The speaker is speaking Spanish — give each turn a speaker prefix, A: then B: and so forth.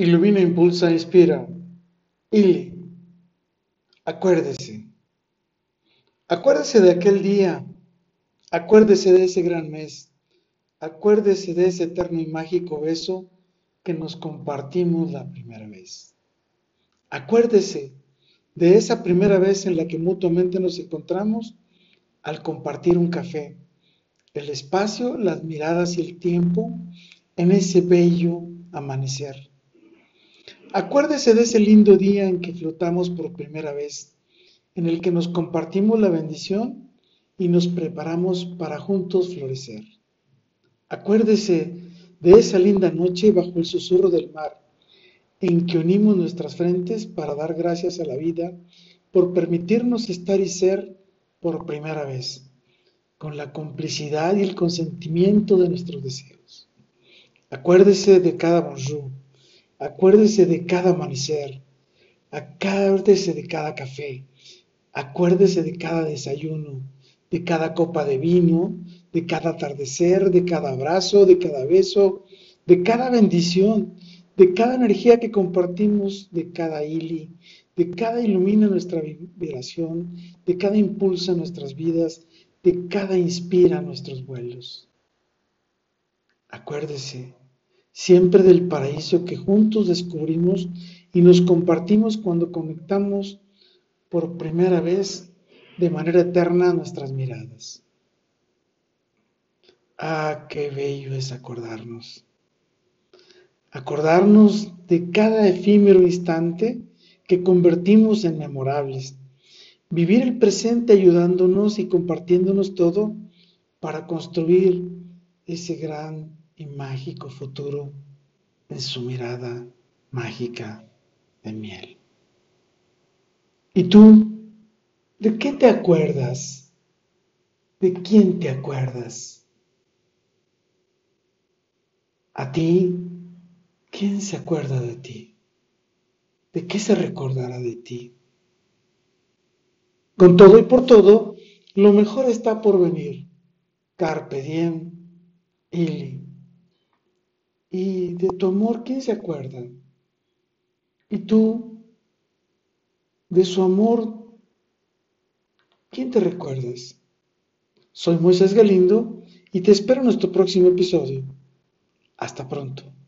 A: Ilumina, impulsa, inspira. Ili, acuérdese. Acuérdese de aquel día. Acuérdese de ese gran mes. Acuérdese de ese eterno y mágico beso que nos compartimos la primera vez. Acuérdese de esa primera vez en la que mutuamente nos encontramos al compartir un café, el espacio, las miradas y el tiempo en ese bello amanecer. Acuérdese de ese lindo día en que flotamos por primera vez, en el que nos compartimos la bendición y nos preparamos para juntos florecer. Acuérdese de esa linda noche bajo el susurro del mar, en que unimos nuestras frentes para dar gracias a la vida por permitirnos estar y ser por primera vez, con la complicidad y el consentimiento de nuestros deseos. Acuérdese de cada bonjour, Acuérdese de cada amanecer, acuérdese de cada café, acuérdese de cada desayuno, de cada copa de vino, de cada atardecer, de cada abrazo, de cada beso, de cada bendición, de cada energía que compartimos, de cada ili, de cada ilumina nuestra vibración, de cada impulsa nuestras vidas, de cada inspira nuestros vuelos. Acuérdese siempre del paraíso que juntos descubrimos y nos compartimos cuando conectamos por primera vez de manera eterna nuestras miradas. Ah, qué bello es acordarnos. Acordarnos de cada efímero instante que convertimos en memorables. Vivir el presente ayudándonos y compartiéndonos todo para construir ese gran y mágico futuro en su mirada mágica de miel. ¿Y tú? ¿De qué te acuerdas? ¿De quién te acuerdas? ¿A ti? ¿Quién se acuerda de ti? ¿De qué se recordará de ti? Con todo y por todo, lo mejor está por venir. Carpe diem, ili. Y de tu amor, ¿quién se acuerda? Y tú, de su amor, ¿quién te recuerdas? Soy Moisés Galindo y te espero en nuestro próximo episodio. Hasta pronto.